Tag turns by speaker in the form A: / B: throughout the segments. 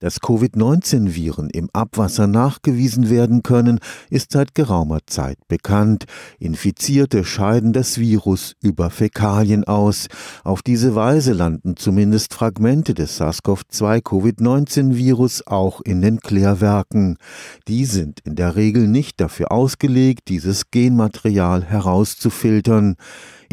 A: Dass Covid-19-Viren im Abwasser nachgewiesen werden können, ist seit geraumer Zeit bekannt. Infizierte scheiden das Virus über Fäkalien aus. Auf diese Weise landen zumindest Fragmente des SARS-CoV-2-Covid-19-Virus auch in den Klärwerken. Die sind in der Regel nicht dafür ausgelegt, dieses Genmaterial herauszufiltern.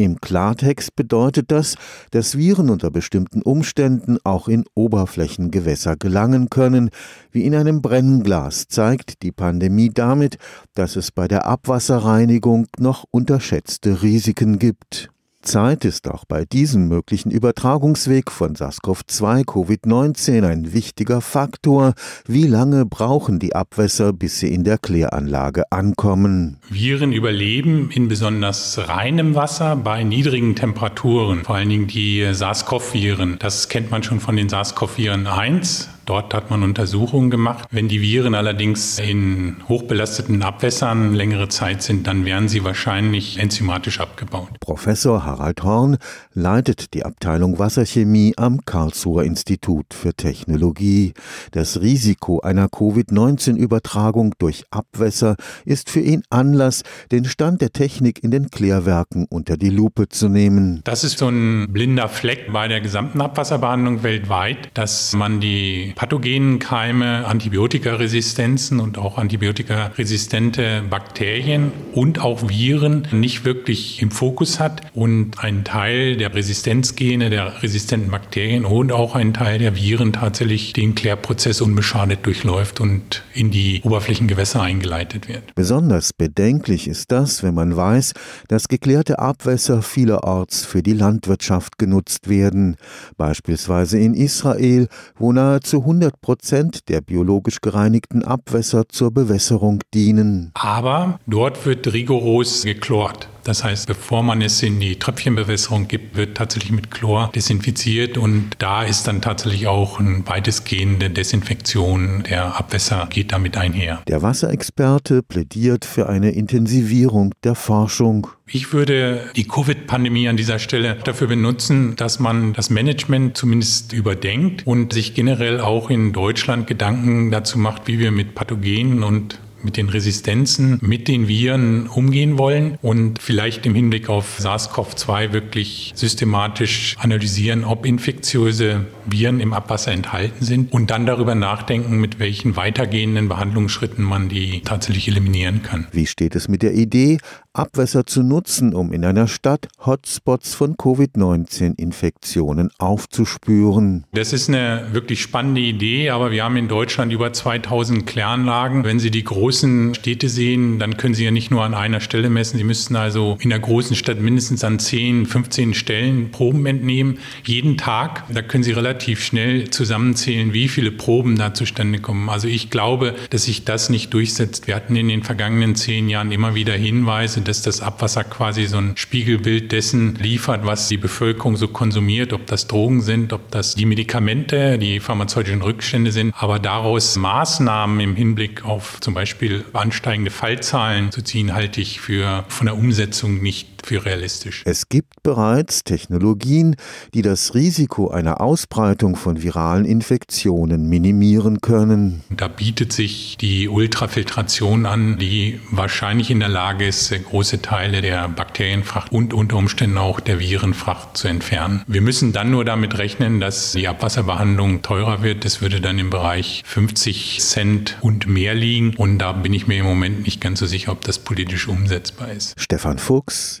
A: Im Klartext bedeutet das, dass Viren unter bestimmten Umständen auch in Oberflächengewässer gelangen können, wie in einem Brennglas zeigt die Pandemie damit, dass es bei der Abwasserreinigung noch unterschätzte Risiken gibt. Zeit ist auch bei diesem möglichen Übertragungsweg von SARS-CoV-2 Covid-19 ein wichtiger Faktor. Wie lange brauchen die Abwässer, bis sie in der Kläranlage ankommen?
B: Viren überleben in besonders reinem Wasser bei niedrigen Temperaturen, vor allen Dingen die SARS-CoV-Viren. Das kennt man schon von den SARS-CoV-Viren 1 Dort hat man Untersuchungen gemacht. Wenn die Viren allerdings in hochbelasteten Abwässern längere Zeit sind, dann werden sie wahrscheinlich enzymatisch abgebaut.
A: Professor Harald Horn leitet die Abteilung Wasserchemie am Karlsruher Institut für Technologie. Das Risiko einer Covid-19-Übertragung durch Abwässer ist für ihn Anlass, den Stand der Technik in den Klärwerken unter die Lupe zu nehmen.
B: Das ist so ein blinder Fleck bei der gesamten Abwasserbehandlung weltweit, dass man die pathogenen Keime, Antibiotikaresistenzen und auch antibiotikaresistente Bakterien und auch Viren nicht wirklich im Fokus hat und einen Teil der Resistenzgene der resistenten Bakterien und auch einen Teil der Viren tatsächlich den Klärprozess unbeschadet durchläuft und in die Oberflächengewässer eingeleitet wird.
A: Besonders bedenklich ist das, wenn man weiß, dass geklärte Abwässer vielerorts für die Landwirtschaft genutzt werden, beispielsweise in Israel, wo nahezu 100 Prozent der biologisch gereinigten Abwässer zur Bewässerung dienen.
B: Aber dort wird rigoros geklort. Das heißt, bevor man es in die Tröpfchenbewässerung gibt, wird tatsächlich mit Chlor desinfiziert und da ist dann tatsächlich auch eine weitestgehende Desinfektion der Abwässer geht damit einher.
A: Der Wasserexperte plädiert für eine Intensivierung der Forschung.
B: Ich würde die Covid-Pandemie an dieser Stelle dafür benutzen, dass man das Management zumindest überdenkt und sich generell auch in Deutschland Gedanken dazu macht, wie wir mit Pathogenen und mit den Resistenzen, mit den Viren umgehen wollen und vielleicht im Hinblick auf SARS-CoV-2 wirklich systematisch analysieren, ob infektiöse Viren im Abwasser enthalten sind und dann darüber nachdenken, mit welchen weitergehenden Behandlungsschritten man die tatsächlich eliminieren kann.
A: Wie steht es mit der Idee, Abwässer zu nutzen, um in einer Stadt Hotspots von Covid-19-Infektionen aufzuspüren?
B: Das ist eine wirklich spannende Idee, aber wir haben in Deutschland über 2000 Kläranlagen. Wenn Sie die großen Städte sehen, dann können Sie ja nicht nur an einer Stelle messen. Sie müssten also in der großen Stadt mindestens an 10, 15 Stellen Proben entnehmen, jeden Tag. Da können Sie relativ schnell zusammenzählen, wie viele Proben da zustande kommen. Also ich glaube, dass sich das nicht durchsetzt. Wir hatten in den vergangenen zehn Jahren immer wieder Hinweise, dass das Abwasser quasi so ein Spiegelbild dessen liefert, was die Bevölkerung so konsumiert, ob das Drogen sind, ob das die Medikamente, die pharmazeutischen Rückstände sind, aber daraus Maßnahmen im Hinblick auf zum Beispiel ansteigende Fallzahlen zu ziehen, halte ich für von der Umsetzung nicht für realistisch.
A: Es gibt bereits Technologien, die das Risiko einer Ausbreitung von viralen Infektionen minimieren können.
B: Da bietet sich die Ultrafiltration an, die wahrscheinlich in der Lage ist, große Teile der Bakterienfracht und unter Umständen auch der Virenfracht zu entfernen. Wir müssen dann nur damit rechnen, dass die Abwasserbehandlung teurer wird. Das würde dann im Bereich 50 Cent und mehr liegen. Und da bin ich mir im Moment nicht ganz so sicher, ob das politisch umsetzbar ist.
A: Stefan Fuchs,